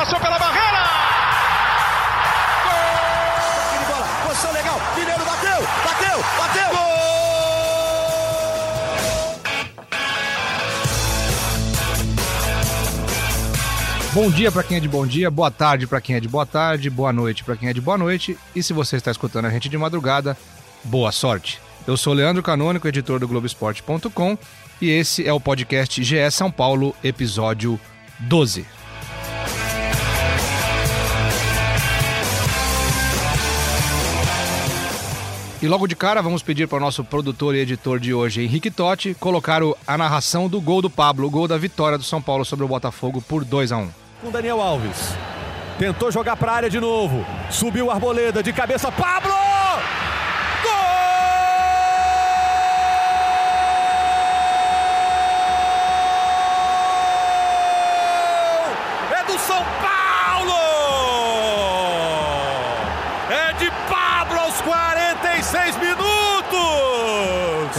passou pela barreira! Gol! de bola, posição legal, Mineiro bateu, bateu, bateu! Gol! Bom dia para quem é de bom dia, boa tarde para quem é de boa tarde, boa noite para quem é de boa noite. E se você está escutando a gente de madrugada, boa sorte. Eu sou Leandro Canônico, editor do Globoesporte.com, e esse é o podcast GE São Paulo, episódio 12. E logo de cara, vamos pedir para o nosso produtor e editor de hoje, Henrique Totti, colocar a narração do gol do Pablo, o gol da vitória do São Paulo sobre o Botafogo por 2 a 1 Com Daniel Alves. Tentou jogar para a área de novo. Subiu Arboleda de cabeça. Pablo!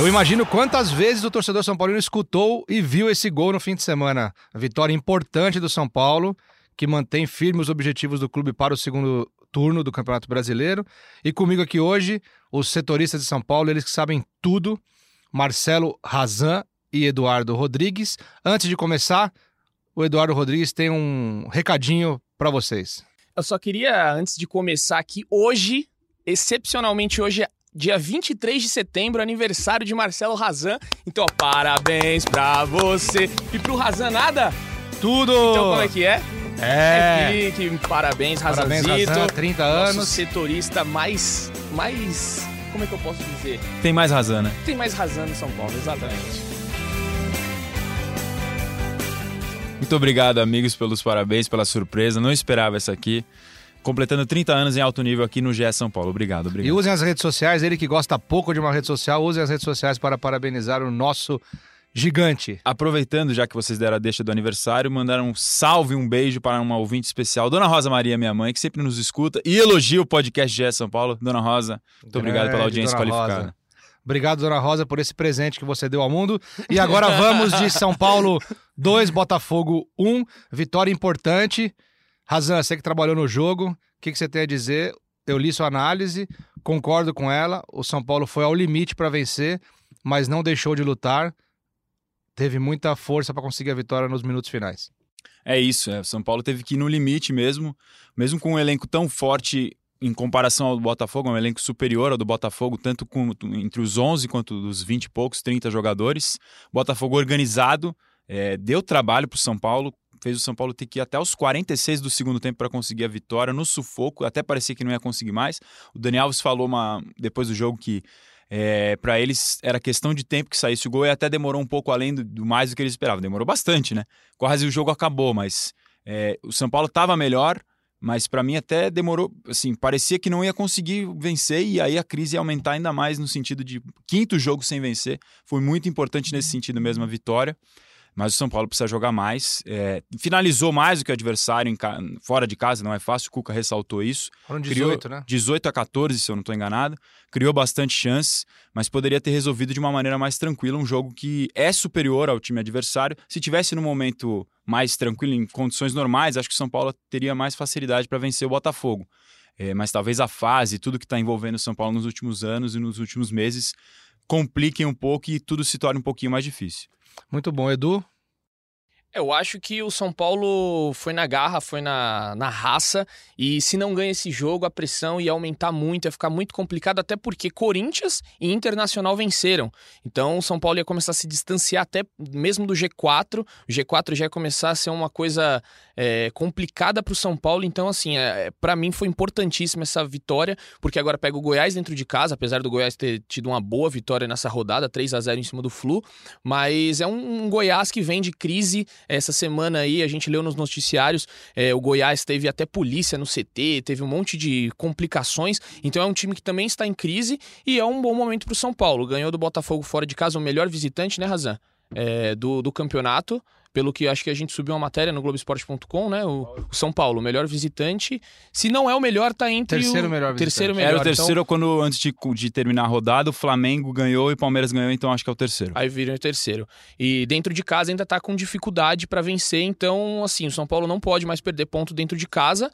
Eu imagino quantas vezes o torcedor São Paulino escutou e viu esse gol no fim de semana. A vitória importante do São Paulo, que mantém firmes os objetivos do clube para o segundo turno do Campeonato Brasileiro. E comigo aqui hoje, os setoristas de São Paulo, eles que sabem tudo, Marcelo Razan e Eduardo Rodrigues. Antes de começar, o Eduardo Rodrigues tem um recadinho para vocês. Eu só queria, antes de começar aqui, hoje, excepcionalmente hoje, dia 23 de setembro, aniversário de Marcelo Razan. Então, ó, parabéns pra você. E pro Razan, nada? Tudo! Então, como é que é? É. é pique, parabéns, Razanzito. Parabéns, Razan, 30 anos. Nosso setorista mais, mais, como é que eu posso dizer? Tem mais razão, né? Tem mais razão no São Paulo, exatamente. Muito obrigado, amigos, pelos parabéns, pela surpresa. Não esperava essa aqui completando 30 anos em alto nível aqui no GE São Paulo. Obrigado, obrigado. E usem as redes sociais, ele que gosta pouco de uma rede social, usem as redes sociais para parabenizar o nosso gigante. Aproveitando, já que vocês deram a deixa do aniversário, mandaram um salve, um beijo para uma ouvinte especial, Dona Rosa Maria, minha mãe, que sempre nos escuta e elogia o podcast GE São Paulo. Dona Rosa, muito obrigado pela audiência qualificada. Rosa. Obrigado, Dona Rosa, por esse presente que você deu ao mundo. E agora vamos de São Paulo 2, Botafogo 1. Vitória importante. Razan, você que trabalhou no jogo, o que, que você tem a dizer? Eu li sua análise, concordo com ela. O São Paulo foi ao limite para vencer, mas não deixou de lutar. Teve muita força para conseguir a vitória nos minutos finais. É isso, é. o São Paulo teve que ir no limite mesmo, mesmo com um elenco tão forte em comparação ao Botafogo, é um elenco superior ao do Botafogo, tanto com, entre os 11 quanto os 20 e poucos, 30 jogadores. Botafogo organizado, é, deu trabalho para o São Paulo, fez o São Paulo ter que ir até os 46 do segundo tempo para conseguir a vitória, no sufoco, até parecia que não ia conseguir mais. O Dani Alves falou uma, depois do jogo que é, para eles era questão de tempo que saísse o gol e até demorou um pouco além do, do mais do que eles esperavam. Demorou bastante, né? Quase o jogo acabou, mas é, o São Paulo estava melhor, mas para mim até demorou, assim, parecia que não ia conseguir vencer e aí a crise ia aumentar ainda mais no sentido de quinto jogo sem vencer. Foi muito importante nesse sentido mesmo a vitória mas o São Paulo precisa jogar mais. É, finalizou mais do que o adversário fora de casa, não é fácil, o Cuca ressaltou isso. Foram 18, Criou né? 18 a 14, se eu não estou enganado. Criou bastante chances, mas poderia ter resolvido de uma maneira mais tranquila um jogo que é superior ao time adversário. Se tivesse no momento mais tranquilo, em condições normais, acho que o São Paulo teria mais facilidade para vencer o Botafogo. É, mas talvez a fase, tudo que está envolvendo o São Paulo nos últimos anos e nos últimos meses, compliquem um pouco e tudo se torne um pouquinho mais difícil. Muito bom, Edu. Eu acho que o São Paulo foi na garra, foi na, na raça, e se não ganha esse jogo, a pressão ia aumentar muito, ia ficar muito complicado, até porque Corinthians e Internacional venceram. Então o São Paulo ia começar a se distanciar até mesmo do G4. O G4 já ia começar a ser uma coisa é, complicada para o São Paulo. Então, assim, é, para mim foi importantíssima essa vitória, porque agora pega o Goiás dentro de casa, apesar do Goiás ter tido uma boa vitória nessa rodada, 3 a 0 em cima do Flu, mas é um, um Goiás que vem de crise essa semana aí, a gente leu nos noticiários, é, o Goiás teve até polícia no CT, teve um monte de complicações. Então é um time que também está em crise e é um bom momento para o São Paulo. Ganhou do Botafogo fora de casa, o melhor visitante, né, Razan? É, do, do campeonato. Pelo que acho que a gente subiu uma matéria no Globoesporte.com, né? O, o São Paulo, o melhor visitante. Se não é o melhor, tá entre Terceiro o melhor terceiro visitante. melhor. Era o terceiro Então, quando, antes de, de terminar a rodada, o Flamengo ganhou e o Palmeiras ganhou, então acho que é o terceiro. Aí vira o terceiro. E dentro de casa ainda tá com dificuldade para vencer, então, assim, o São Paulo não pode mais perder ponto dentro de casa.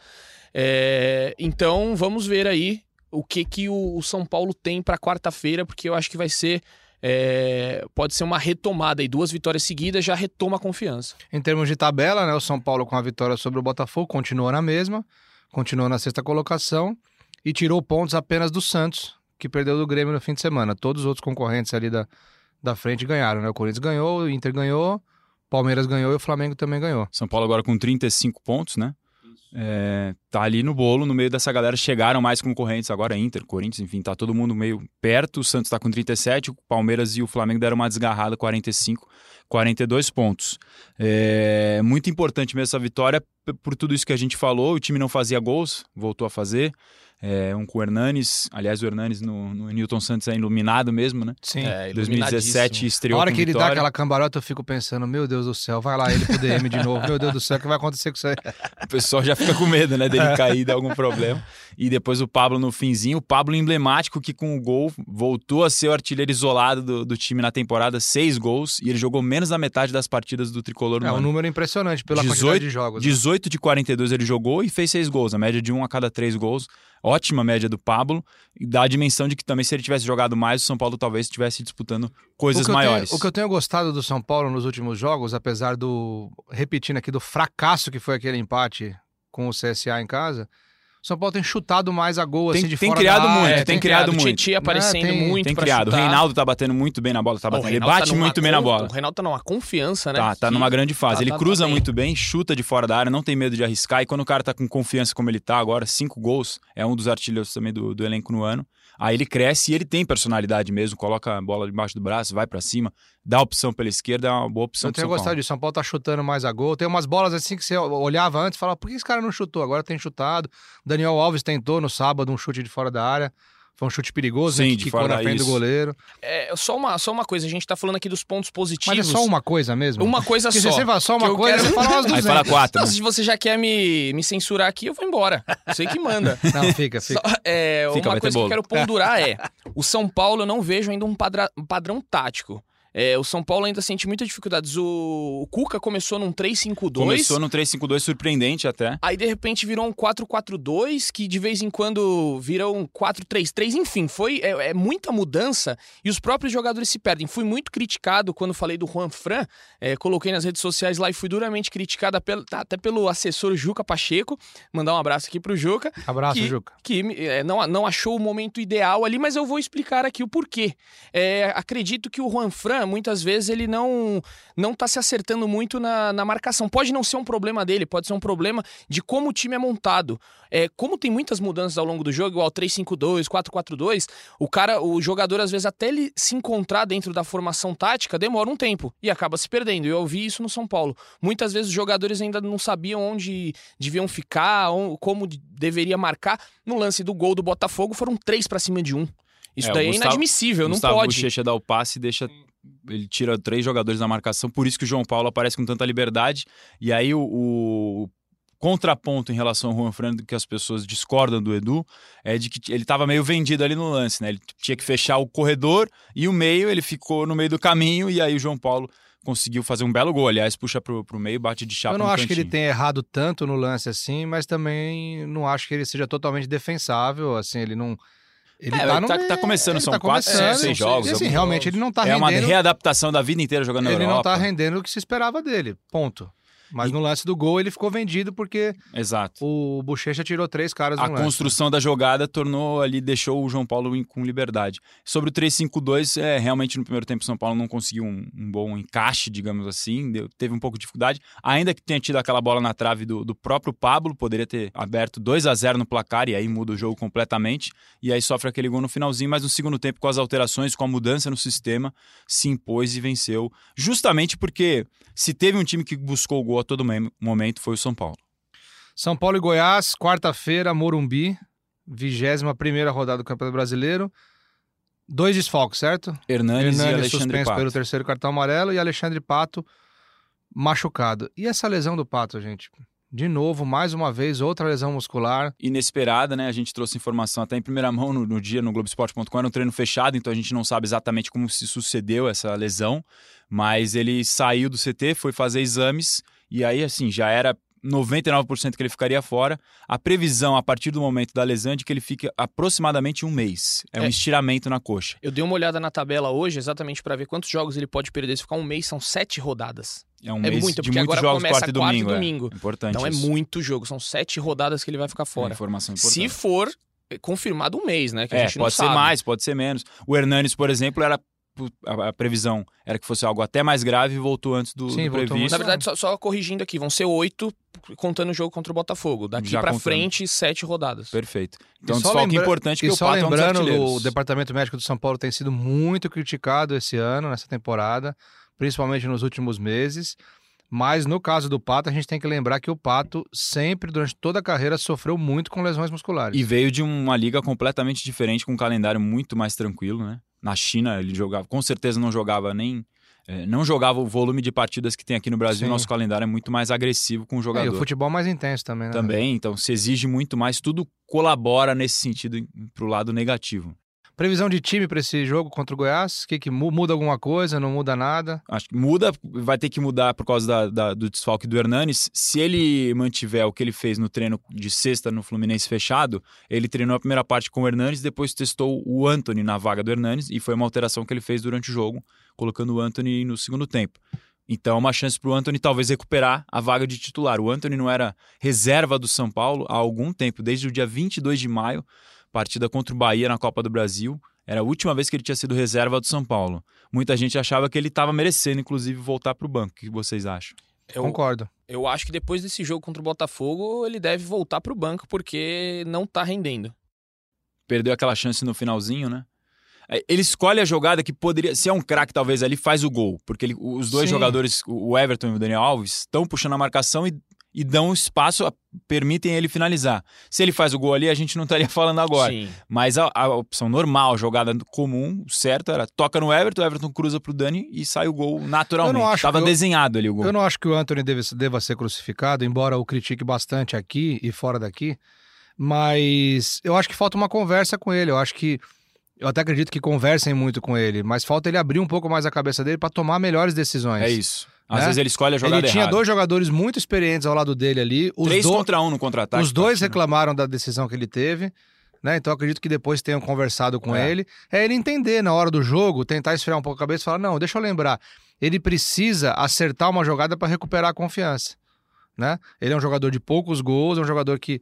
É, Então, vamos ver aí o que, que o o São Paulo tem para quarta-feira, porque eu acho que vai ser. É, Pode ser uma retomada aí, duas vitórias seguidas já retoma a confiança. Em termos de tabela, né, o São Paulo com a vitória sobre o Botafogo continua na mesma, continua na sexta colocação e tirou pontos apenas do Santos, que perdeu do Grêmio no fim de semana. Todos os outros concorrentes ali da, da frente ganharam, né? O Corinthians ganhou, o Inter ganhou, o Palmeiras ganhou e o Flamengo também ganhou. São Paulo agora com 35 pontos, né? É, tá ali no bolo, no meio dessa galera. Chegaram mais concorrentes agora, Inter, Corinthians, enfim, tá todo mundo meio perto. O Santos tá com 37, o Palmeiras e o Flamengo deram uma desgarrada, 45, 42 pontos. É muito importante mesmo essa vitória por tudo isso que a gente falou. O time não fazia gols, voltou a fazer. É, um com o Hernanes, aliás, o Hernanes no, no Newton Santos é iluminado mesmo, né? Sim. É, 2017 Na estreou hora com que ele dá vitória. aquela cambalhota, eu fico pensando, meu Deus do céu, vai lá ele pro DM de novo. Meu Deus do céu, o que vai acontecer com isso aí? O pessoal já fica com medo, né, dele cair dar algum problema. E depois o Pablo no finzinho, o Pablo emblemático que com o gol voltou a ser o artilheiro isolado do, do time na temporada, seis gols, e ele jogou menos da metade das partidas do Tricolor no É um ano. número impressionante pela 18 quantidade de jogos. né? 18 de 42 ele jogou e fez seis gols, a média de um a cada três gols. Ótima média do Pablo, e dá a dimensão de que também se ele tivesse jogado mais, o São Paulo talvez estivesse disputando coisas o maiores. Tenho, o que eu tenho gostado do São Paulo nos últimos jogos, apesar do. repetindo aqui, do fracasso que foi aquele empate com o CSA em casa, São Paulo tem chutado mais a gol Tem- assim de tem fora criado da área, muito, tem criado o muito. Titi aparecendo É, tem- muito Tem criado. O chutar. Reinaldo tá batendo muito bem na bola, tá o batendo. Ele Reinaldo bate tá muito bem na bola. O Reinaldo tá numa confiança, né? Tá, tá Que- numa grande fase. tá- ele tá- cruza tá bem. muito bem, chuta de fora da área, não tem medo de arriscar. E quando o cara tá com confiança como ele tá agora, cinco gols, é um dos artilheiros também do, do elenco no ano. Aí ele cresce e ele tem personalidade mesmo, coloca a bola debaixo do braço, vai pra cima, dá opção pela esquerda, é uma boa opção Eu tenho gostado disso. São Paulo tá chutando mais a gol. Tem umas bolas assim que você olhava antes e falava, por que esse cara não chutou? Agora tem chutado. Daniel Alves tentou no sábado um chute de fora da área. Foi um chute perigoso, Sim, né, de que fora quicou na frente do isso. goleiro. É, só uma, só uma coisa, a gente tá falando aqui dos pontos positivos. Mas é só uma coisa mesmo? Uma coisa Porque só. se você fala só que uma coisa, quero- você fala umas Aí 200. fala quatro. Não, né? se você já quer me, me censurar aqui, eu vou embora. Você que manda. Não, fica, fica. Só, é, Fica, uma coisa que eu quero pondurar é: o São Paulo eu não vejo ainda um, padra- um padrão tático. É, o São Paulo ainda sente muitas dificuldades. O, o Cuca começou num 3-5-2. Começou no 3-5-2 surpreendente até. Aí, de repente, virou um 4-4-2, que de vez em quando vira um 4-3-3. Enfim, foi é, é muita mudança e os próprios jogadores se perdem. Fui muito criticado quando falei do Juan Fran. é, coloquei nas redes sociais lá e fui duramente criticado pelo- tá, até pelo assessor Juca Pacheco. Mandar um abraço aqui pro Juca Abraço, que, Juca. que é, não, não achou o momento ideal ali, mas eu vou explicar aqui o porquê. É, acredito que o Juan Fran, muitas vezes, ele não não tá se acertando muito na, na marcação. Pode não ser um problema dele, pode ser um problema de como o time é montado. É, como tem muitas mudanças ao longo do jogo, igual 3-5-2, 4-4-2, o cara, o jogador, às vezes, até ele se encontrar dentro da formação tática, demora um tempo e acaba se perdendo. Eu vi isso no São Paulo. Muitas vezes os jogadores ainda não sabiam onde deviam ficar, como de- deveria marcar. No lance do gol do Botafogo, foram três pra cima de um. Isso É, daí é Gustavo- inadmissível, não Gustavo pode. Bochecha dá o passe e deixa. Ele tira três jogadores da marcação, por isso que o João Paulo aparece com tanta liberdade. E aí o, o contraponto em relação ao Juan Fernando, que as pessoas discordam do Edu, é de que ele estava meio vendido ali no lance, né? Ele tinha que fechar o corredor e o meio, ele ficou no meio do caminho, e aí o João Paulo conseguiu fazer um belo gol. Aliás, puxa pro, pro meio, bate de chapa Eu não acho que ele cantinho. tenha errado tanto no lance assim, mas também não acho que ele seja totalmente defensável, assim, ele não... Ele É, tá, no tá- tá começando, ele são tá quatro, começando, seis e, jogos, assim, realmente ele não tá É uma rendendo... readaptação da vida inteira jogando na Ele Europa. não tá rendendo o que se esperava dele, ponto. Mas E- no lance do gol ele ficou vendido porque Exato. o Bochecha tirou três caras A lance. construção da jogada tornou ali, deixou o João Paulo com liberdade. Sobre o 3-5-2, é, realmente no primeiro tempo o São Paulo não conseguiu um, um bom encaixe, digamos assim, deu- teve um pouco de dificuldade. Ainda que tenha tido aquela bola na trave do, do próprio Pablo, poderia ter aberto 2 a 0 no placar e aí muda o jogo completamente. E aí sofre aquele gol no finalzinho, mas no segundo tempo, com as alterações, com a mudança no sistema, se impôs e venceu. Justamente porque se teve um time que buscou o gol a todo momento, foi o São Paulo. São Paulo e Goiás, quarta-feira, Morumbi, 21 primeira rodada do Campeonato Brasileiro. Dois desfalques, certo? Hernanes, e Alexandre suspenso Pato. pelo terceiro cartão amarelo e Alexandre Pato machucado. E essa lesão do Pato, gente? De novo, mais uma vez, outra lesão muscular. inesperada, né? A gente trouxe informação até em primeira mão no, no dia no Globoesporte.com. Era um treino fechado, então a gente não sabe exatamente como se sucedeu essa lesão. Mas ele saiu do CT, foi fazer exames e aí, assim, já era 99% que ele ficaria fora. A previsão a partir do momento da lesão é de que ele fique aproximadamente um mês. É, um É. estiramento na coxa. Eu dei uma olhada na tabela hoje, exatamente para ver quantos jogos ele pode perder se ficar um mês. São sete rodadas. É um É mês muito, de muitos agora jogos, começa quarta e quarta e domingo. é. domingo. Importante Então é isso. muito jogo. São sete rodadas que ele vai ficar É fora. informação importante. Se for confirmado um mês, né? Que a É, gente não pode ser sabe. mais, pode ser menos. O Hernanes, por exemplo, era a, a previsão era que fosse algo até mais grave e voltou antes do, Sim, do voltou previsto. Na verdade, só, só corrigindo aqui, vão ser oito contando o jogo contra o Botafogo. Daqui contando. frente, sete rodadas. Perfeito. Então, E só desfalque lembra- importante que E o só Pato é um lembrando, o Departamento Médico do São Paulo tem sido muito criticado esse ano, nessa temporada, principalmente nos últimos meses. Mas no caso do Pato, a gente tem que lembrar que o Pato sempre, durante toda a carreira, sofreu muito com lesões musculares. E veio de uma liga completamente diferente, com um calendário muito mais tranquilo, né? Na China, ele jogava, com certeza não jogava nem. eh, não jogava o volume de partidas que tem aqui no Brasil. Sim. Nosso calendário é muito mais agressivo com o É, e jogador. o futebol mais intenso também, né? Também, então se exige muito mais, tudo colabora nesse sentido para o lado negativo. Previsão de time para esse jogo contra o Goiás? Que, que mu- muda alguma coisa? Não muda nada? Acho que muda, vai ter que mudar por causa da- da- do desfalque do Hernanes. Se ele mantiver o que ele fez no treino de sexta no Fluminense fechado, ele treinou a primeira parte com o Hernanes, depois testou o Anthony na vaga do Hernanes, e foi uma alteração que ele fez durante o jogo, colocando o Anthony no segundo tempo. Então, é uma chance para o Anthony talvez recuperar a vaga de titular. O Anthony não era reserva do São Paulo há algum tempo, desde o dia 22 de maio, partida contra o Bahia na Copa do Brasil. Era a última vez que ele tinha sido reserva do São Paulo. Muita gente achava que ele estava merecendo, inclusive, voltar para o banco. O que vocês acham? Eu, Concordo. eu acho que depois desse jogo contra o Botafogo, ele deve voltar pro banco porque não tá rendendo. Perdeu aquela chance no finalzinho, né? É, Ele escolhe a jogada que poderia. Se é um craque, talvez ali faz o gol. Porque ele- os dois Sim. jogadores, o Everton e o Daniel Alves, estão puxando a marcação e, e dão espaço, permitem ele finalizar. Se ele faz o gol ali, a gente não estaria falando agora. Sim. Mas a, a opção normal, jogada comum, certo, era toca no Everton, o Everton cruza pro Dani e sai o gol naturalmente. Eu não acho Tava eu- desenhado ali o gol. Eu não acho que o Anthony deve, deva ser crucificado, embora eu critique bastante aqui e fora daqui. Mas eu acho que falta uma conversa com ele. Eu acho que. Eu até acredito que conversem muito com ele, mas falta ele abrir um pouco mais a cabeça dele para tomar melhores decisões. É isso. Às Né? vezes ele escolhe a jogada Ele tinha errada. dois jogadores muito experientes ao lado dele ali. Os, Três do- contra um no contra-ataque. os dois né? reclamaram da decisão que ele teve. Né? Então acredito que depois tenham conversado com É. ele. É ele entender na hora do jogo, tentar esfriar um pouco a cabeça e falar: não, deixa eu lembrar. Ele precisa acertar uma jogada para recuperar a confiança. Né? Ele é um jogador de poucos gols, é um jogador que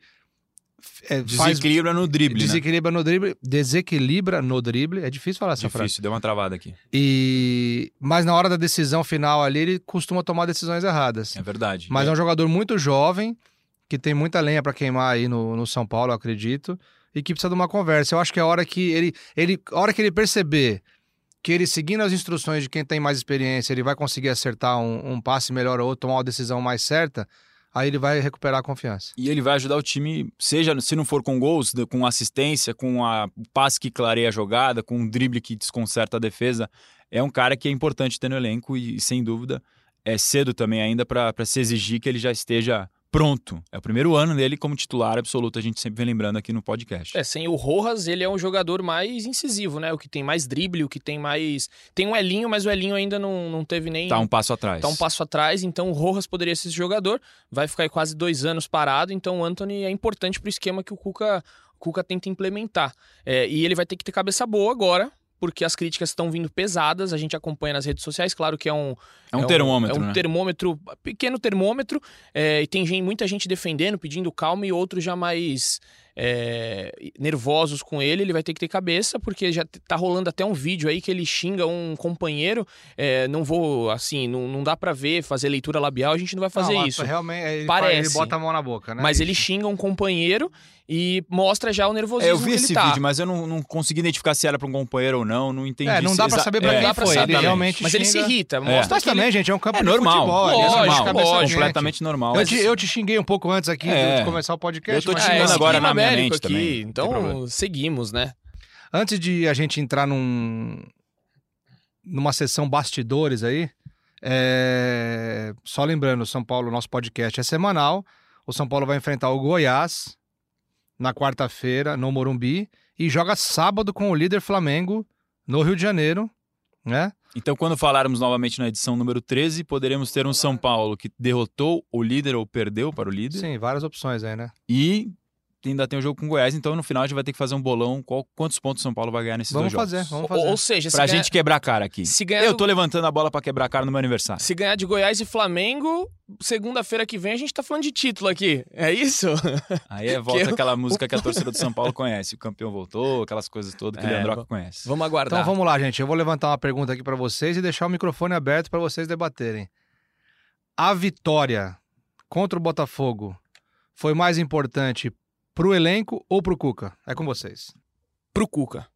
é, faz Desequilibra no drible, né? desequilibra no drible, desequilibra no drible. É difícil falar essa frase. Difícil, deu uma travada aqui. E mas na hora da decisão final ali, ele costuma tomar decisões erradas. É verdade. Mas é um jogador muito jovem, que tem muita lenha pra queimar aí no, no São Paulo, eu acredito, e que precisa de uma conversa. Eu acho que a hora que ele, ele, a hora que ele perceber que ele seguindo as instruções de quem tem mais experiência, ele vai conseguir acertar um, um passe melhor ou tomar uma decisão mais certa, aí ele vai recuperar a confiança. E ele vai ajudar o time, seja se não for com gols, com assistência, com a, passe que clareia a jogada, com um drible que desconcerta a defesa. É um cara que é importante ter no elenco e, sem dúvida, é cedo também ainda para se exigir que ele já esteja pronto. É o primeiro ano dele como titular absoluto, a gente sempre vem lembrando aqui no podcast. É, sem o Rojas, ele é um jogador mais incisivo, né? O que tem mais drible, o que tem mais. Tem um Elinho, mas o Elinho ainda não, não teve nem. Tá um passo atrás. Tá um passo atrás, então o Rojas poderia ser esse jogador. Vai ficar aí quase dois anos parado, então o Anthony é importante pro esquema que o Cuca, o Cuca tenta implementar. É, e ele vai ter que ter cabeça boa agora, porque as críticas estão vindo pesadas. A gente acompanha nas redes sociais, claro que é um. É um termômetro, É um né? termômetro, pequeno termômetro, é, e tem gente, muita gente defendendo, pedindo calma, e outros já mais. é, nervosos com ele, ele vai ter que ter cabeça, porque já tá rolando até um vídeo aí que ele xinga um companheiro. é, não vou, assim, não, não dá pra ver, fazer leitura labial, a gente não vai fazer Não, isso. Realmente, ele, Parece. ele bota a mão na boca, né? Mas ele xinga um companheiro e mostra já o nervosismo É, eu vi que ele esse tá. vídeo, mas eu não, não consegui identificar se era para um companheiro ou não, não entendi. É, não dá pra exa- saber pra é, quem dá pra foi. saber. Ele realmente Mas ele se xinga- irrita, É. mostra Mas que ele- também, gente, é um campo É de normal, futebol. ele lógico, é cabeça lógico. completamente normal. Eu te, eu te xinguei um pouco antes aqui É. de começar o podcast. Eu tô te mas- xingando esse agora na minha mente aqui, também, Então, seguimos, né? Antes de a gente entrar num, numa sessão bastidores aí, é, só lembrando, o São Paulo, nosso podcast é semanal. O São Paulo vai enfrentar o Goiás na quarta-feira no Morumbi e joga sábado com o líder Flamengo no Rio de Janeiro, né? Então, quando falarmos novamente na edição número 13, poderemos ter um São Paulo que derrotou o líder ou perdeu para o líder. Sim, várias opções aí, né? E ainda tem o jogo com o Goiás, então no final a gente vai ter que fazer um bolão qual, quantos pontos o São Paulo vai ganhar nesses Vamos dois fazer, jogos. vamos Ou, fazer. ou seja, se Pra ganhar, gente quebrar a cara aqui. se ganhar Eu tô levantando a bola pra quebrar a cara no meu aniversário. Se ganhar de Goiás e Flamengo, segunda-feira que vem a gente tá falando de título aqui. É isso? Aí é volta eu- aquela música que a torcida do São Paulo conhece. O campeão voltou, aquelas coisas todas que o É, Leandroca v- conhece. Vamos aguardar. Então vamos lá, gente. Eu vou levantar uma pergunta aqui pra vocês e deixar o microfone aberto pra vocês debaterem. A vitória contra o Botafogo foi mais importante pro elenco ou pro Cuca? É com vocês. Pro Cuca.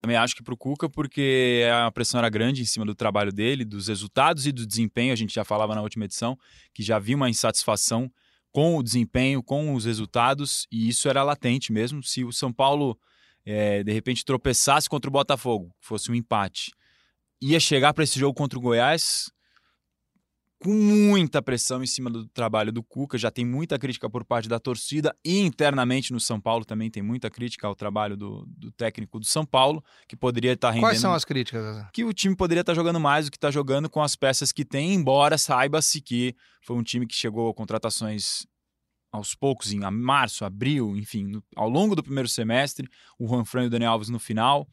Também acho que pro Cuca, porque a pressão era grande em cima do trabalho dele, dos resultados e do desempenho. A gente já falava na última edição que já havia uma insatisfação com o desempenho, com os resultados, e isso era latente mesmo. Se o São Paulo, eh, de repente, tropeçasse contra o Botafogo, fosse um empate, ia chegar para esse jogo contra o Goiás com muita pressão em cima do trabalho do Cuca, já tem muita crítica por parte da torcida e internamente no São Paulo também tem muita crítica ao trabalho do, do técnico do São Paulo, que poderia estar rendendo Quais são as críticas? que o time poderia estar jogando mais do que está jogando com as peças que tem, embora saiba-se que foi um time que chegou a contratações aos poucos, em março, abril, enfim, no- ao longo do primeiro semestre, o Juan Fran e o Daniel Alves no final.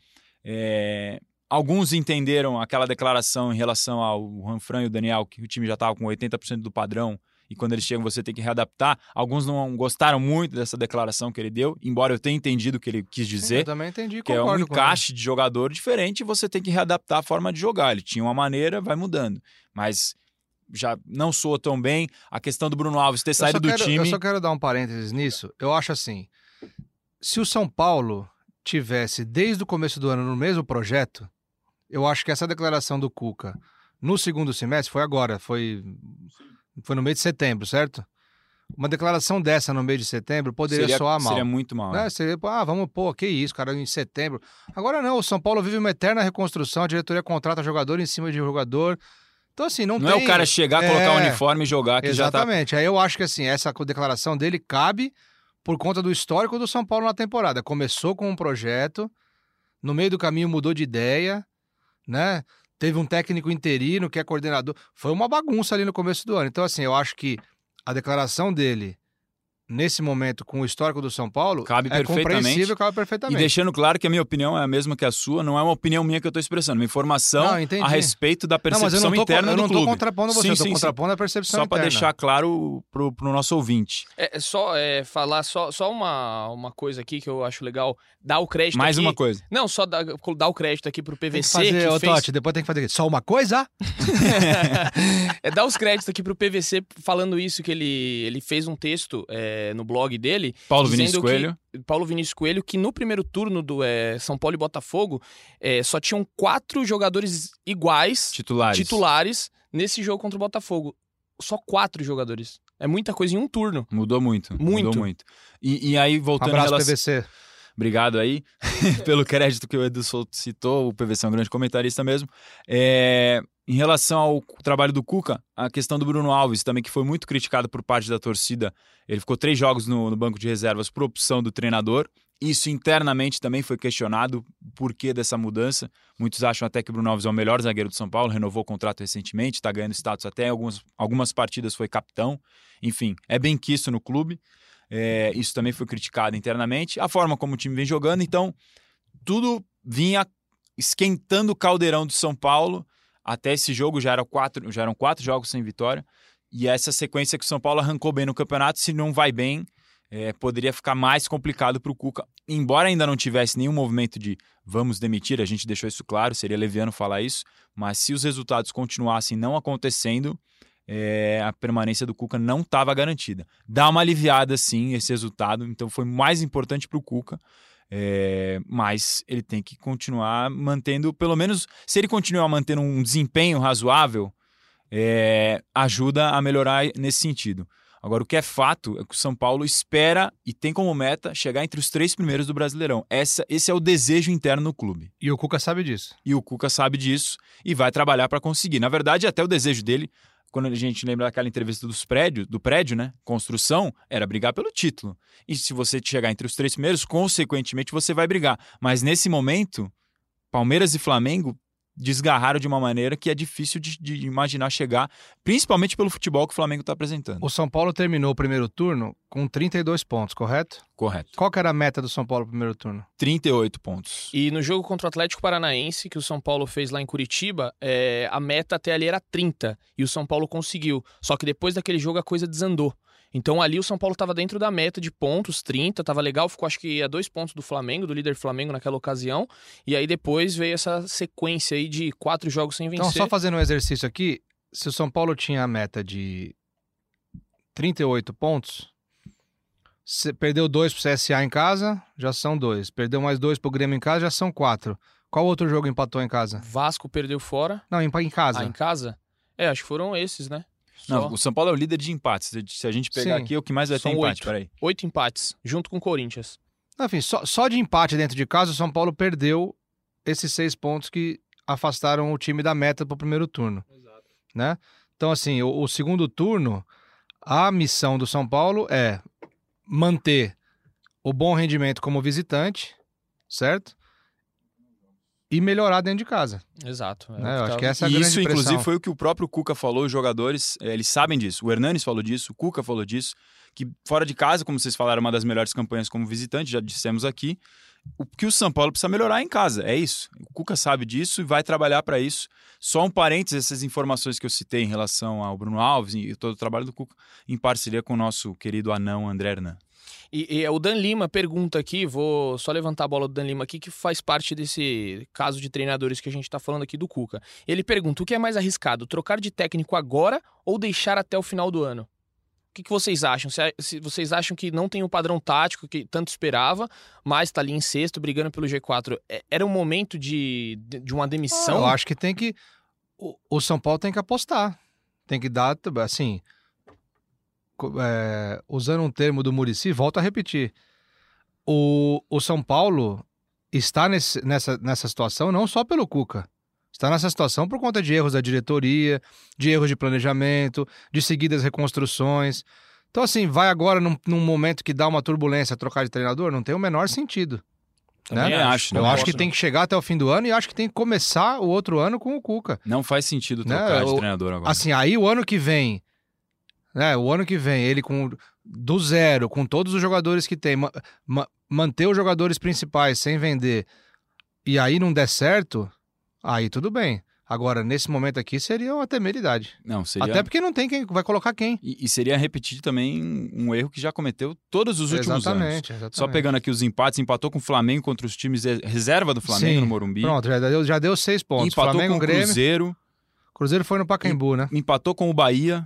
É, alguns entenderam aquela declaração em relação ao Juan Fran e o Daniel, que o time já estava com 80% do padrão e quando eles chegam você tem que readaptar. Alguns não gostaram muito dessa declaração que ele deu, embora eu tenha entendido o que ele quis dizer Eu também entendi, que é um encaixe de jogador diferente e você tem que readaptar a forma de jogar. Ele tinha uma maneira, vai mudando. Mas já não soa tão bem. A questão do Bruno Alves ter Eu saído do quero- time. Eu só quero dar um parênteses nisso. Eu acho assim: se o São Paulo tivesse desde o começo do ano no mesmo projeto, eu acho que essa declaração do Cuca no segundo semestre foi agora, foi, foi no mês de setembro, certo? Uma declaração dessa no mês de setembro poderia seria, soar mal. seria muito mal. Né? Seria, ah, vamos, pô, que isso, cara, em setembro. Agora não, o São Paulo vive uma eterna reconstrução, a diretoria contrata jogador em cima de jogador. Então, assim, não, Não tem... é o cara chegar, colocar o É. uniforme e jogar que já tá. Exatamente. Aí eu acho que assim, essa declaração dele cabe por conta do histórico do São Paulo na temporada. Começou com um projeto, no meio do caminho mudou de ideia, né? Teve um técnico interino que é coordenador. Foi uma bagunça ali no começo do ano. Então, assim, eu acho que a declaração dele, nesse momento, com o histórico do São Paulo, Cabe é perfeitamente. compreensível, cabe E perfeitamente. deixando claro que a minha opinião é a mesma que a sua, não é uma opinião minha que eu estou expressando, uma informação Não, a respeito da não, mas percepção eu não tô, interna eu do não tô clube. contrapondo você, Sim, eu tô sim, sim. contrapondo a percepção Só para interna. deixar claro pro, pro nosso ouvinte. É, é só é, falar só, só uma, uma coisa aqui que eu acho legal. Dar o crédito Mais aqui. uma coisa. Não, só dar, dar o crédito aqui pro Tem que PVC. fazer, que ô, fez... Totti, depois tem que fazer só uma coisa? é dar os créditos aqui pro PVC falando isso, que ele, ele fez um texto é, no blog dele. Paulo Vinícius que- Coelho. Paulo Vinícius Coelho, que no primeiro turno do é, São Paulo e Botafogo é, só tinham quatro jogadores iguais, Titulares. titulares, nesse jogo contra o Botafogo. Só quatro jogadores. É muita coisa em um turno. Mudou muito. Muito. Mudou muito. E, e aí, voltando abraço, relação... PVC. Obrigado aí pelo crédito que o Edu Souto citou, o PVC é um grande comentarista mesmo. É, em relação ao trabalho do Cuca, a questão do Bruno Alves também, que foi muito criticado por parte da torcida. Ele ficou três jogos no, no banco de reservas por opção do treinador. Isso internamente também foi questionado, o porquê dessa mudança. Muitos acham até que o Bruno Alves é o melhor zagueiro do São Paulo, renovou o contrato recentemente, está ganhando status até algumas, algumas partidas foi capitão. Enfim, é bem quisto no clube. É, isso também foi criticado internamente. A forma como o time vem jogando, então, tudo vinha esquentando o caldeirão do São Paulo. Até esse jogo já, era quatro, já eram quatro jogos sem vitória. E essa sequência que o São Paulo arrancou bem no campeonato, se não vai bem, é, poderia ficar mais complicado para o Cuca. Embora ainda não tivesse nenhum movimento de vamos demitir, a gente deixou isso claro, seria leviano falar isso. Mas se os resultados continuassem não acontecendo, é, a permanência do Cuca não estava garantida. Dá uma aliviada, sim, esse resultado. Então foi mais importante para o Cuca. É, mas ele tem que continuar mantendo, pelo menos, se ele continuar mantendo um desempenho razoável, é, ajuda a melhorar nesse sentido. Agora, o que é fato é que o São Paulo espera e tem como meta chegar entre os três primeiros do Brasileirão. Essa, esse é o desejo interno no clube. E o Cuca sabe disso. E o Cuca sabe disso e vai trabalhar para conseguir. Na verdade, até o desejo dele, quando a gente lembra daquela entrevista dos prédios, do prédio, né? Construção, era brigar pelo título. E se você chegar entre os três primeiros, consequentemente você vai brigar. Mas nesse momento, Palmeiras e Flamengo desgarraram de uma maneira que é difícil de, de imaginar chegar, principalmente pelo futebol que o Flamengo está apresentando. O São Paulo terminou o primeiro turno com 32 pontos, correto? Correto. Qual que era a meta do São Paulo no primeiro turno? 38 pontos. E no jogo contra o Atlético Paranaense, que o São Paulo fez lá em Curitiba, é, a meta até ali era 30. E o São Paulo conseguiu. Só que depois daquele jogo a coisa desandou. Então ali o São Paulo estava dentro da meta de pontos, 30, estava legal, ficou acho que a dois pontos do Flamengo, do líder Flamengo naquela ocasião. E aí depois veio essa sequência aí de quatro jogos sem vencer. Então, só fazendo um exercício aqui, se o São Paulo tinha a meta de 38 pontos, perdeu dois pro CSA em casa, já são dois. Perdeu mais dois pro Grêmio em casa, já são quatro. Qual outro jogo empatou em casa? Vasco perdeu fora. Não, em, em casa. Ah, em casa? É, acho que foram esses, né? Não, Só. o São Paulo é o líder de empates. Se a gente pegar Sim. aqui, é o que mais vai São ter empate. oito. Peraí. Oito empates, junto com o Corinthians. Enfim, só, só de empate dentro de casa, o São Paulo perdeu esses seis pontos que afastaram o time da meta pro primeiro turno. Né? Então, assim, o, o segundo turno, a missão do São Paulo é manter o bom rendimento como visitante, certo? E melhorar dentro de casa. Exato. é né? Eu que acho que essa é a E grande isso, impressão. inclusive, foi o que o próprio Cuca falou, os jogadores, eh, eles sabem disso. O Hernanes falou disso, o Cuca falou disso, que fora de casa, como vocês falaram, é uma das melhores campanhas como visitante, já dissemos aqui, o que o São Paulo precisa melhorar é em casa, é isso. O Cuca sabe disso e vai trabalhar para isso. Só um parênteses, essas informações que eu citei em relação ao Bruno Alves e todo o trabalho do Cuca, em parceria com o nosso querido anão André Hernan. E, e o Dan Lima pergunta aqui, vou só levantar a bola do Dan Lima aqui, que faz parte desse caso de treinadores que a gente tá falando aqui do Cuca. Ele pergunta: o que é mais arriscado, trocar de técnico agora ou deixar até o final do ano? O que, que vocês acham? Se, se vocês acham que não tem o padrão tático que tanto esperava, mas tá ali em sexto, brigando pelo G4, é- era um momento de, de uma demissão? Eu acho que tem que. O, o São Paulo tem que apostar. Tem que dar, assim. É, usando um termo do Murici, volto a repetir. O, o São Paulo está nesse- nessa, nessa situação não só pelo Cuca. Está nessa situação por conta de erros da diretoria, de erros de planejamento, de seguidas reconstruções. Então, assim, vai agora num, num momento que dá uma turbulência trocar de treinador? Não tem o menor sentido. Também né? acho, Eu acho que tem que chegar até o fim do ano e acho que tem que começar o outro ano com o Cuca. Não faz sentido Né, trocar de o- treinador agora. Assim, aí o ano que vem, né? O ano que vem, ele com do zero, com todos os jogadores que tem, ma- ma- manter os jogadores principais sem vender, e aí não der certo, aí tudo bem. Agora, nesse momento aqui, seria uma temeridade. Não, seria... Até porque não tem quem vai colocar quem. E, e seria repetir também um erro que já cometeu todos os últimos anos. exatamente, exatamente. Só pegando aqui os empates, empatou com o Flamengo contra os times reserva do Flamengo Sim. no Morumbi. Pronto, já deu, já deu seis pontos. empatou Flamengo, com o Grêmio. Cruzeiro, Cruzeiro foi no Pacaembu, né? empatou com o Bahia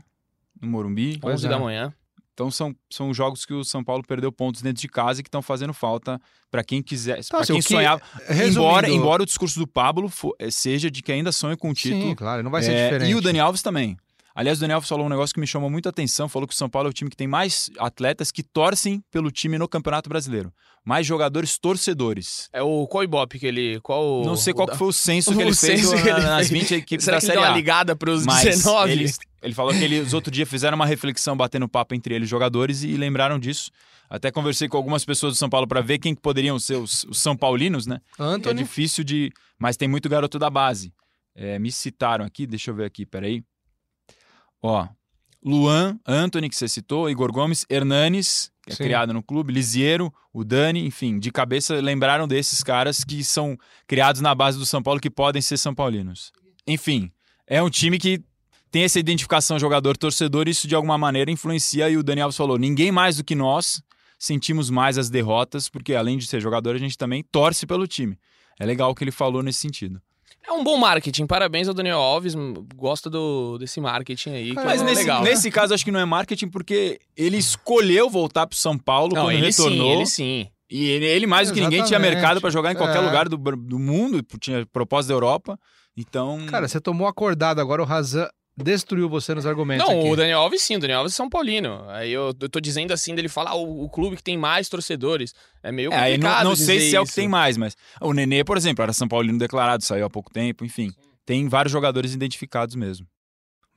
no Morumbi. Pois 11 é. da manhã. Então são, são jogos que o São Paulo perdeu pontos dentro de casa e que estão fazendo falta para quem quiser, Então, para assim, quem que- sonhava. Resumindo- Embora, embora o discurso do Pablo fo- eh, seja de que ainda sonha com o título. Sim, claro, não vai ser É, diferente. E o Dani Alves também. Aliás, o Dani Alves falou um negócio que me chamou muita atenção. Falou que o São Paulo é o time que tem mais atletas que torcem pelo time no Campeonato Brasileiro. Mais jogadores torcedores. É o qual Ibope que ele. Qual Não sei o qual da- foi o censo o que ele fez que ele nas fez. 20 equipes Será da que Série deu uma A. ligada pros Mas 19? Ele, ele falou que eles outro dia fizeram uma reflexão batendo papo entre eles jogadores e lembraram disso. Até conversei com algumas pessoas do São Paulo para ver quem que poderiam ser os, os São Paulinos, né? Que é Anthony, difícil de. Mas tem muito garoto da base. É, me citaram aqui, deixa eu ver aqui, peraí. Ó, Luan, Anthony, que você citou, Igor Gomes, Hernanes, que é Sim. criado no clube, Lisiero, o Dani, enfim, de cabeça lembraram desses caras que são criados na base do São Paulo que podem ser São Paulinos. Enfim, é um time que tem essa identificação jogador-torcedor, e isso de alguma maneira influencia, e o Dani Alves falou: ninguém mais do que nós sentimos mais as derrotas, porque além de ser jogador, a gente também torce pelo time. É legal o que ele falou nesse sentido. É um bom marketing. Parabéns ao Daniel Alves. Gosta do, desse marketing aí. que Mas é nesse, legal. nesse caso, acho que não é marketing, porque ele escolheu voltar pro São Paulo Não, quando ele retornou. sim, ele sim. E ele, ele mais do que ninguém, tinha mercado para jogar em qualquer É. lugar do, do mundo, tinha proposta da Europa. Então, cara, você tomou acordado agora o Razan destruiu você nos argumentos Não, aqui. o Daniel Alves sim, o Daniel Alves é São Paulino. Aí eu, eu tô dizendo assim, dele falar ah, o, o clube que tem mais torcedores. É meio É, aí complicado não, não sei se é o que isso. tem mais, mas o Nenê, por exemplo, era São Paulino declarado, saiu há pouco tempo, enfim. Tem vários jogadores identificados mesmo.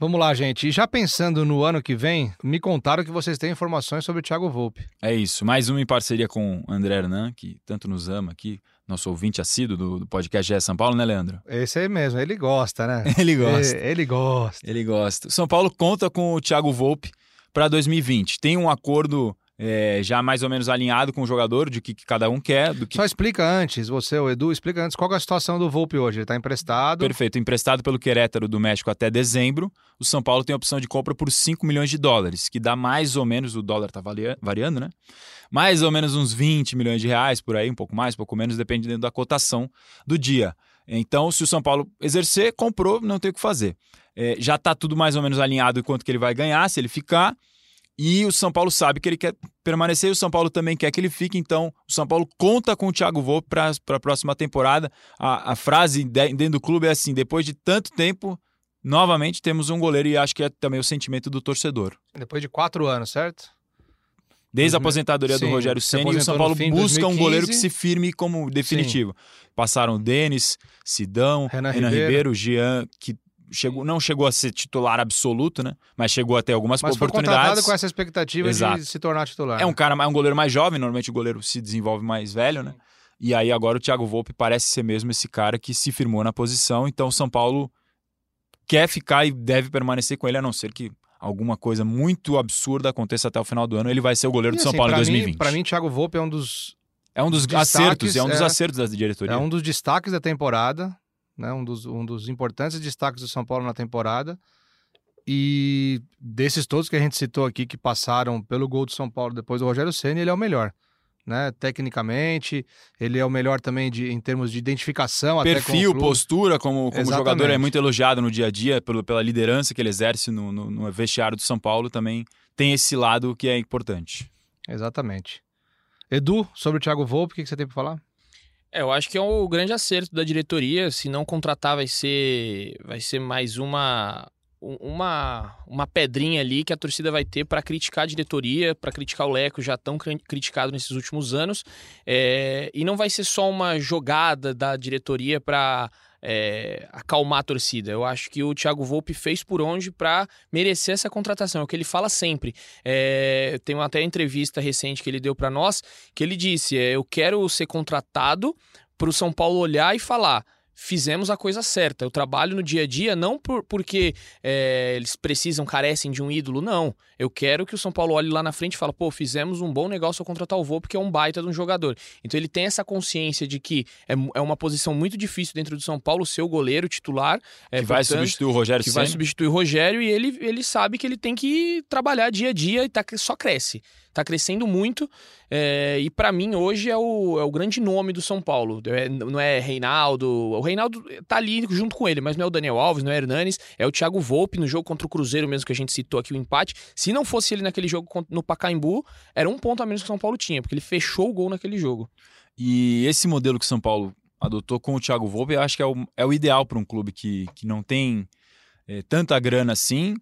Vamos lá, gente. E já pensando no ano que vem, me contaram que vocês têm informações sobre o Thiago Volpe. É isso. Mais uma em parceria com o André Hernan, que tanto nos ama aqui, nosso ouvinte assíduo do, do podcast GE São Paulo, né, Leandro? Esse aí mesmo, ele gosta, né? Ele gosta. É, ele gosta. Ele gosta. São Paulo conta com o Thiago Volpe para 2020. Tem um acordo é, já mais ou menos alinhado com o jogador de que, que cada um quer, do que Só explica antes, você, o Edu, explica antes qual é a situação do Volpe hoje. Ele tá emprestado. Perfeito. Emprestado pelo Querétaro do México até dezembro, o São Paulo tem a opção de compra por 5 milhões de dólares, que dá mais ou menos, o dólar tá varia- variando, né? Mais ou menos uns 20 milhões de reais por aí, um pouco mais, um pouco menos, dependendo da cotação do dia. Então, se o São Paulo exercer, comprou, não tem o que fazer. É, já está tudo mais ou menos alinhado quanto que ele vai ganhar, se ele ficar. E o São Paulo sabe que ele quer permanecer e o São Paulo também quer que ele fique. Então, o São Paulo conta com o Thiago Volpe para a próxima temporada. A, a frase de- dentro do clube é assim: depois de tanto tempo, novamente temos um goleiro e acho que é também o sentimento do torcedor. Depois de quatro anos, certo? Desde a Uhum. aposentadoria do Sim, Rogério se Ceni, o São Paulo busca um 2015. goleiro que se firme como definitivo. Passaram o Denis, Sidão, Renan Renan, Ribeiro. Ribeiro, Jean, que chegou, não chegou a ser titular absoluto, né? Mas chegou a ter algumas Mas foi oportunidades. com essa expectativa Exato. de se tornar titular. É um cara, é um goleiro mais jovem, normalmente o goleiro se desenvolve mais velho, né? E aí agora o Thiago Volpe parece ser mesmo esse cara que se firmou na posição, então o São Paulo quer ficar e deve permanecer com ele, a não ser que alguma coisa muito absurda aconteça até o final do ano, ele vai ser o goleiro E, do São assim, Paulo em pra 2020. Mim, pra mim, Thiago Volpe é um dos, é um dos destaques, acertos, é um dos é- acertos da diretoria. é um dos destaques da temporada, né? um, dos, um dos importantes destaques do São Paulo na temporada. E desses todos que a gente citou aqui que passaram pelo gol do São Paulo depois do Rogério Ceni, ele é o melhor. Né? Tecnicamente, ele é o melhor também de, em termos de identificação. Perfil, postura, como, como Exatamente. jogador é muito elogiado no dia a dia pelo, pela liderança que ele exerce no, no, no vestiário do São Paulo, também tem esse lado que é importante. Exatamente. Edu, sobre o Thiago Volpe, o que que você tem para falar? É, eu acho que é o grande acerto da diretoria. Se não contratar, vai ser, vai ser mais uma, um- uma, uma pedrinha ali que a torcida vai ter para criticar a diretoria, para criticar o Leco, já tão cri- criticado nesses últimos anos. É, e não vai ser só uma jogada da diretoria para acalmar a torcida. Eu acho que o Thiago Volpe fez por onde para merecer essa contratação. É o que ele fala sempre. É, tem até entrevista recente que ele deu para nós que ele disse: é, Eu quero ser contratado para o São Paulo olhar e falar. Fizemos a coisa certa. Eu trabalho no dia a dia não por, porque é, eles precisam, carecem de um ídolo, não. Eu quero que o São Paulo olhe lá na frente e fale, pô, fizemos um bom negócio ao contratar o Vô, porque é um baita de um jogador. Então ele tem essa consciência de que é, é uma posição muito difícil dentro do São Paulo, ser o goleiro titular. É, que vai portanto, substituir o Rogério que vai substituir o Rogério e ele, ele sabe que ele tem que trabalhar dia a dia e tá, só cresce. Tá crescendo muito é, e para mim hoje é o, é o grande nome do São Paulo. É, não é Reinaldo, o Reinaldo tá ali junto com ele, mas não é o Daniel Alves, não é o Hernanes, é o Thiago Volpe no jogo contra o Cruzeiro mesmo que a gente citou aqui o empate. Se não fosse ele naquele jogo no Pacaembu, era um ponto a menos que o São Paulo tinha, porque ele fechou o gol naquele jogo. E esse modelo que o São Paulo adotou com o Thiago Volpe, eu acho que é o, é o ideal para um clube que, que não tem eh, tanta grana assim,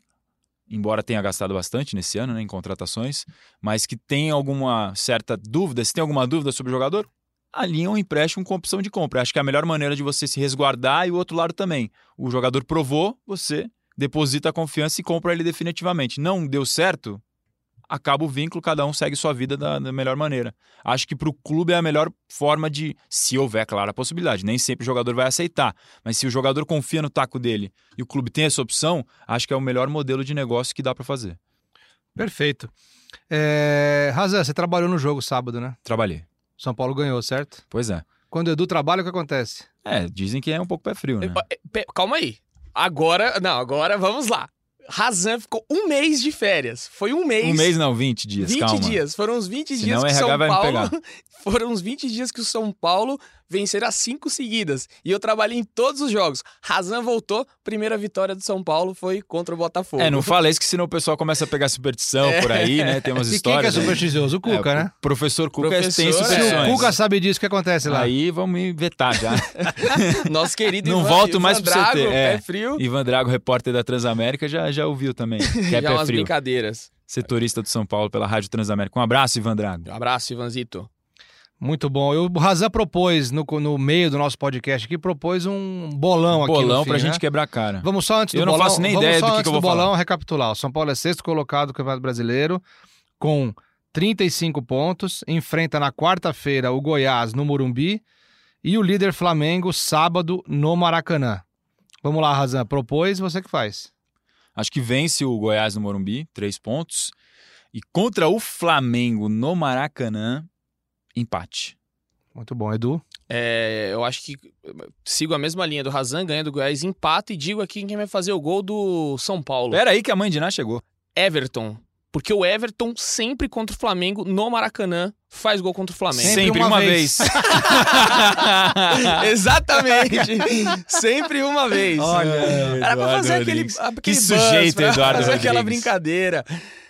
embora tenha gastado bastante nesse ano né, em contratações, mas que tem alguma certa dúvida, se tem alguma dúvida sobre o jogador, alinha um empréstimo com opção de compra. Acho que é a melhor maneira de você se resguardar e o outro lado também. O jogador provou, você deposita a confiança e compra ele definitivamente. Não deu certo, acaba o vínculo, cada um segue sua vida da, da melhor maneira. Acho que para o clube é a melhor forma de, se houver, claro, a possibilidade. Nem sempre o jogador vai aceitar, mas se o jogador confia no taco dele e o clube tem essa opção, acho que é o melhor modelo de negócio que dá para fazer. Perfeito. É... Razan, você trabalhou no jogo sábado, né? Trabalhei. São Paulo ganhou, certo? Pois é. Quando o Edu trabalha, o que acontece? É, dizem que é um pouco pé frio, né? É, Calma aí. Agora, não, agora vamos lá. Razan ficou um mês de férias. Foi um mês. Um mês não, 20 dias, 20 calma. dias. Foram uns 20 Senão dias que o São Paulo. Foram uns 20 dias que o São Paulo vencerá cinco seguidas. E eu trabalhei em todos os jogos. Razan voltou, primeira vitória do São Paulo foi contra o Botafogo. É, não fala isso que senão o pessoal começa a pegar superstição por aí, né? Tem umas E quem que é histórias. supersticioso? O Cuca, É, né? O professor Cuca tem Professor, é. Se superstições. o Cuca sabe disso, o que acontece lá? Aí vamos me vetar já. Nosso querido Não Ivan, volto Ivan mais pro Drago, CT, é. pé frio. Ivan Drago, repórter da Transamérica, já, já ouviu também. Que é Já pé umas frio. brincadeiras. Setorista do São Paulo pela Rádio Transamérica. Um abraço, Ivan Drago. Um abraço, Ivanzito. Muito bom. E o Razan propôs, no, no meio do nosso podcast aqui, propôs um bolão aqui Bolão fim, pra né? gente quebrar a cara. Vamos só antes do Eu não bolão. faço nem ideia do que que eu vou bolão falar. recapitular. O São Paulo é sexto colocado do Campeonato Brasileiro com 35 pontos. Enfrenta na quarta-feira o Goiás no Morumbi e o líder Flamengo sábado no Maracanã. Vamos lá, Razan. Propôs, você que faz. Acho que vence o Goiás no Morumbi, três pontos. E contra o Flamengo no Maracanã, empate. Muito bom, Edu. É, eu acho que eh, sigo a mesma linha do Razan, ganha do Goiás, empata e digo aqui quem vai fazer o gol do São Paulo. Pera aí que a mãe de Ná chegou. Everton. Porque o Everton sempre contra o Flamengo no Maracanã faz gol contra o Flamengo. Sempre Sempre, uma uma, vez. vez. Exatamente. sempre uma vez. Era pra fazer aquele, aquele Que buzz, sujeito, pra Eduardo fazer aquela brincadeira.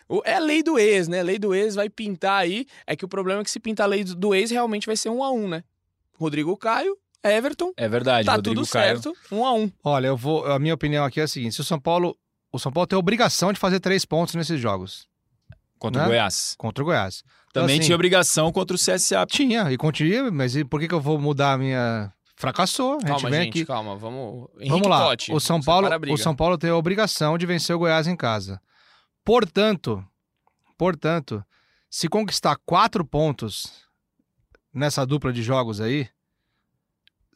O- É a lei do ex, né? Lei do ex vai pintar aí. É que o problema é que se pintar a lei do- do ex, realmente vai ser um a um, né? Rodrigo Caio, Everton, É verdade, tá Rodrigo tudo Caio. certo, um a um. Olha, eu vou. A minha opinião aqui é a seguinte: se o São Paulo. O São Paulo tem a obrigação de fazer três pontos nesses jogos Contra Né? o Goiás. contra o Goiás. Então, Também assim, tinha obrigação contra o CSA. Tinha, e continua, mas e por que, que eu vou mudar a minha. Fracassou. A gente Calma, vem gente, aqui. calma. Vamos. Henrique Vamos lá. Totti, o São Paulo, o São Paulo tem a obrigação de vencer o Goiás em casa. Portanto, portanto, se conquistar quatro pontos nessa dupla de jogos aí,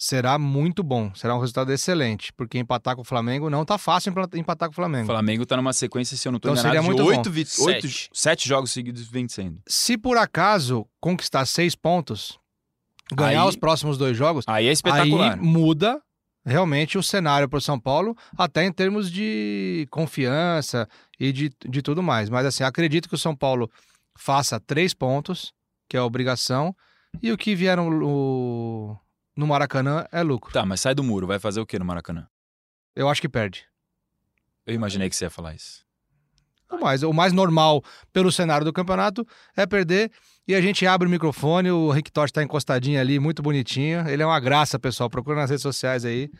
será muito bom. Será um resultado excelente, porque empatar com o Flamengo não tá fácil empa- empatar com o O Flamengo. Flamengo tá numa sequência, se eu não tô Então enganado, seria muito de bom. oito, vi- oito- Sete. jogos seguidos vencendo. Se por acaso conquistar seis pontos, ganhar Aí- os próximos dois jogos, Aí é espetacular. Aí muda realmente o cenário para o São Paulo, até em termos de confiança e de, de tudo mais. Mas assim, acredito que o São Paulo faça três pontos, que é a obrigação, e o que vier no, no Maracanã é lucro. Tá, mas sai do muro. Vai fazer o que no Maracanã? Eu acho que perde. Eu imaginei que você ia falar isso. O mais, o mais normal pelo cenário do campeonato é perder. E a gente abre o microfone, o Rick Totti tá encostadinho ali, muito bonitinho. Ele é uma graça, pessoal. Procura nas redes sociais aí.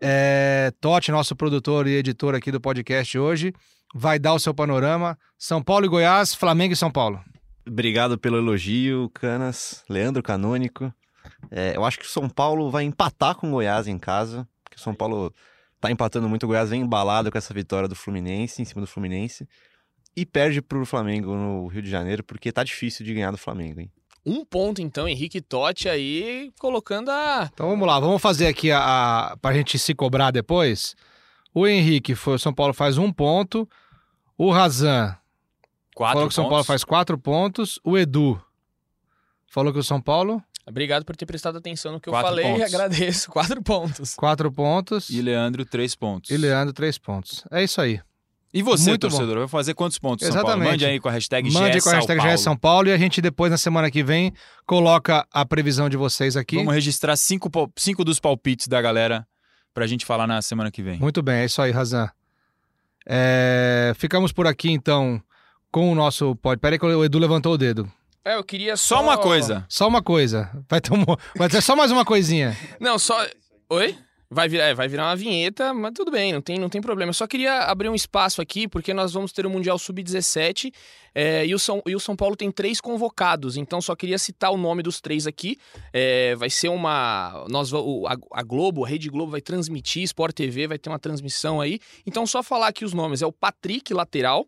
É, Totti, nosso produtor e editor aqui do podcast hoje, vai dar o seu panorama. São Paulo e Goiás, Flamengo e São Paulo. Obrigado pelo elogio, Canas. Leandro Canônico. É, eu acho que o São Paulo vai empatar com o Goiás em casa. Porque o São Paulo tá empatando muito. O Goiás vem embalado com essa vitória do Fluminense, em cima do Fluminense. E perde pro Flamengo no Rio de Janeiro, porque tá difícil de ganhar do Flamengo, hein? Um ponto, então, Henrique Totti aí colocando a. Então vamos lá, vamos fazer aqui a, a pra gente se cobrar depois. O Henrique foi, o São Paulo faz um ponto. O Razan Quatro falou que o São Paulo faz quatro pontos. O Edu falou que o São Paulo, Obrigado por ter prestado atenção no que eu Quatro falei e pontos. agradeço. Quatro pontos. quatro pontos. E Leandro, três pontos. E Leandro, três pontos. É isso aí. E você, Muito bom. torcedor, vai fazer quantos pontos, São Paulo? Exatamente. Mande aí com a hashtag Mande GE com a hashtag São GE Paulo. São Paulo e a gente depois, na semana que vem, coloca a previsão de vocês aqui. Vamos registrar cinco, cinco dos palpites da galera pra gente falar na semana que vem. Muito bem, é isso aí, Razan. É, Ficamos por aqui, então, com o nosso pod. Peraí que o Edu levantou o dedo. É, eu queria só. Só uma coisa. Só uma coisa. Vai ter, um... Vai ter só mais uma coisinha. Não, só. Oi? Vai virar, é, vai virar uma vinheta, mas tudo bem, não tem, não tem problema. Eu só queria abrir um espaço aqui, porque nós vamos ter o Mundial Sub-17 é, e, o São, e o São Paulo tem três convocados, então só queria citar o nome dos três aqui. É, vai ser uma. Nós, va- o- a, a Globo, a Rede Globo vai transmitir, Sport TV vai ter uma transmissão aí. Então, só falar aqui os nomes: é o Patrick, lateral,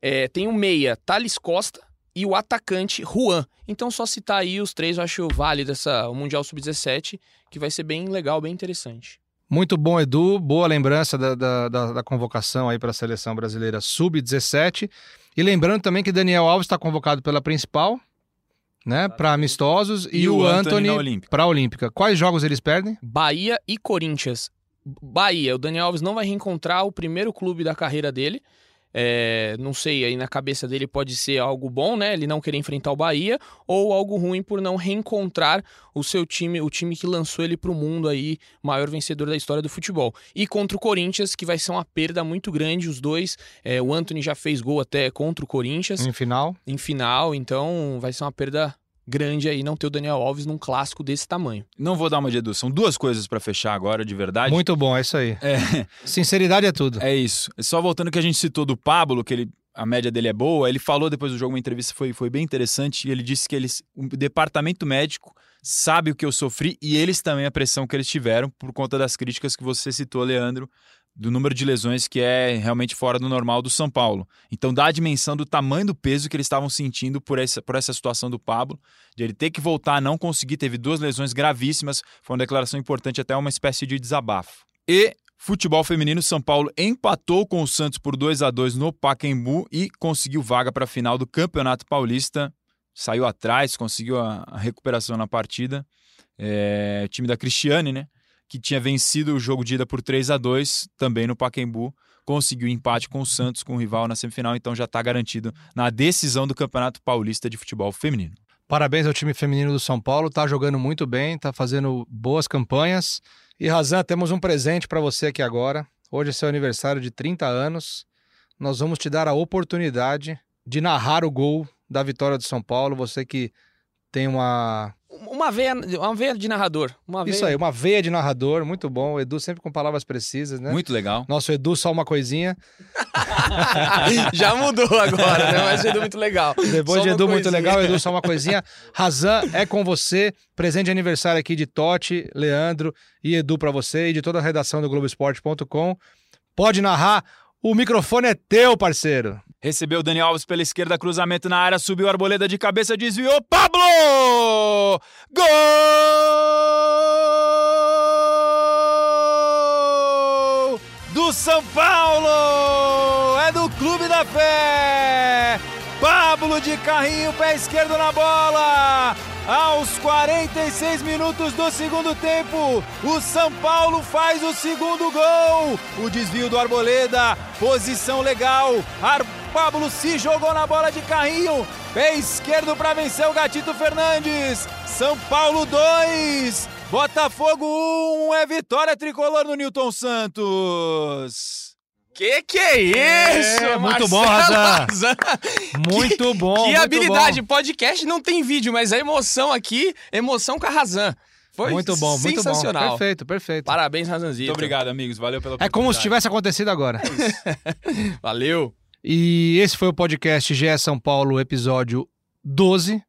é, tem o meia, Thales Costa. E o atacante Juan. Então, só citar aí os três, eu acho válido essa, o Mundial Sub-17 que vai ser bem legal, bem interessante. Muito bom, Edu. Boa lembrança da, da, da- da convocação aí para a seleção brasileira sub-17. E lembrando também que Daniel Alves está convocado pela principal, né, para amistosos, e, o na Anthony Olímpica. para a Olímpica. Quais jogos eles perdem? Bahia e Corinthians. Bahia, o Daniel Alves não vai reencontrar o primeiro clube da carreira dele. É, não sei, aí na cabeça dele pode ser algo bom, né? Ele não querer enfrentar o Bahia, ou algo ruim por não reencontrar o seu time, o time que lançou ele para o mundo aí, maior vencedor da história do futebol. E contra o Corinthians, que vai ser uma perda muito grande, os dois. É, o Anthony já fez gol até contra o Corinthians Em final. em final, então vai ser uma perda grande aí não ter o Daniel Alves num clássico desse tamanho. Não vou dar uma de Edu, são duas coisas pra fechar agora, de verdade. Muito bom, é isso aí. É, Sinceridade é tudo. é isso. Só voltando que a gente citou do Pablo, que ele, a média dele é boa, ele falou depois do jogo, uma entrevista foi, foi bem interessante, e ele disse que eles, o departamento médico sabe o que eu sofri e eles também a pressão que eles tiveram por conta das críticas que você citou, Leandro, do número de lesões que é realmente fora do normal do São Paulo. Então dá a dimensão do tamanho do peso que eles estavam sentindo por essa, por essa situação do Pablo, de ele ter que voltar, não conseguir, teve duas lesões gravíssimas, foi uma declaração importante, até uma espécie de desabafo. E futebol feminino, São Paulo empatou com o Santos por 2 a 2 no Pacaembu e conseguiu vaga para a final do Campeonato Paulista. Saiu atrás, conseguiu a, recuperação na partida. É, time da Cristiane, né? Que tinha vencido o jogo de ida por 3 a 2 também no Pacaembu. Conseguiu empate com o Santos, com o rival na semifinal, então já está garantido na decisão do Campeonato Paulista de Futebol Feminino. Parabéns ao time feminino do São Paulo, tá jogando muito bem, tá fazendo boas campanhas. E Razan, temos um presente para você aqui agora. Hoje é seu aniversário de 30 anos. Nós vamos te dar a oportunidade de narrar o gol da vitória do São Paulo. Você que tem uma. Uma veia, uma veia de narrador. Uma veia... Isso aí, uma veia de narrador, muito bom. O Edu sempre com palavras precisas, né? Muito legal. Nosso Edu, só uma coisinha. Já mudou agora, né? Mas Edu muito legal. Depois Só de Edu, muito coisinha. legal. Edu, só uma coisinha. Razan é com você. Presente de aniversário aqui de Totti, Leandro e Edu pra você e de toda a redação do Globoesporte.com. Pode narrar. O microfone é teu, parceiro. Recebeu o Daniel Alves pela esquerda, cruzamento na área, subiu arboleda de cabeça, desviou. Pablo! Gol! Do São Paulo! É do Clube da Fé! Pablo de carrinho, pé esquerdo na bola! Aos 46 minutos do segundo tempo, o São Paulo faz o segundo gol. O desvio do Arboleda, posição legal. Ar Pablo se jogou na bola de carrinho, pé esquerdo para vencer o Gatito Fernandes. São Paulo 2, Botafogo 1, é vitória tricolor no Newton Santos. Que que é isso? É, muito Marcelo bom, Razan. Muito bom. Que muito habilidade. bom. Podcast não tem vídeo, mas a emoção aqui, emoção com a Razan. Foi Muito bom, muito bom. sensacional. Perfeito, perfeito. Parabéns, Razanzito. Muito obrigado, amigos. Valeu pela É como se tivesse acontecido agora. Valeu. E esse foi o podcast GE São Paulo, episódio 12.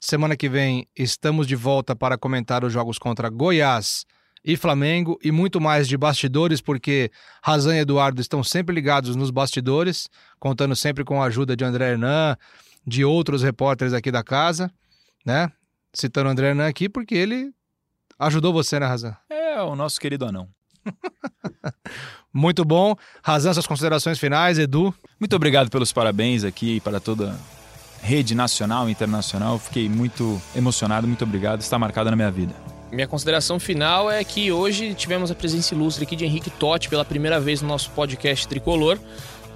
Semana que vem estamos de volta para comentar os jogos contra Goiás e Flamengo e muito mais de bastidores, porque Razan e Eduardo estão sempre ligados nos bastidores, contando sempre com a ajuda de André Hernan, de outros repórteres aqui da casa, né? Citando o André Hernan aqui, porque ele ajudou você, né, Razan? É o nosso querido anão. Muito bom. Razan, suas considerações finais, Edu. Muito obrigado pelos parabéns aqui para toda a rede nacional e internacional. Fiquei muito emocionado, muito obrigado. Está marcado na minha vida. Minha consideração final é que hoje tivemos a presença ilustre aqui de Henrique Totti pela primeira vez no nosso podcast Tricolor.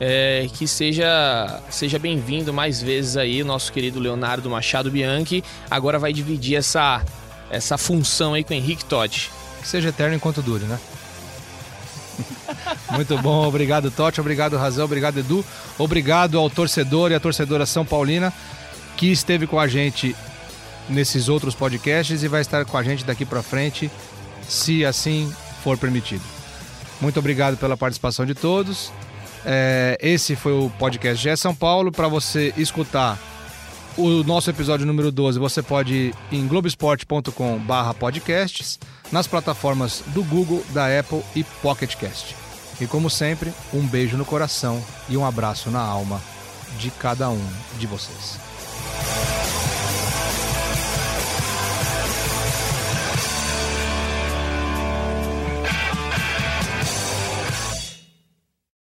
É, que seja, seja bem-vindo mais vezes aí, o nosso querido Leonardo Machado Bianchi. Agora vai dividir essa, essa função aí com o Henrique Totti. Que seja eterno enquanto dure, né? Muito bom, obrigado Totti, obrigado Razão, obrigado Edu, obrigado ao torcedor e à torcedora São Paulina que esteve com a gente nesses outros podcasts e vai estar com a gente daqui para frente, se assim for permitido. Muito obrigado pela participação de todos. É, esse foi o podcast GE São Paulo. Para você escutar o nosso episódio número 12, você pode ir em globesport.com/barra podcasts, nas plataformas do Google, da Apple e Pocket Cast. E como sempre, um beijo no coração e um abraço na alma de cada um de vocês.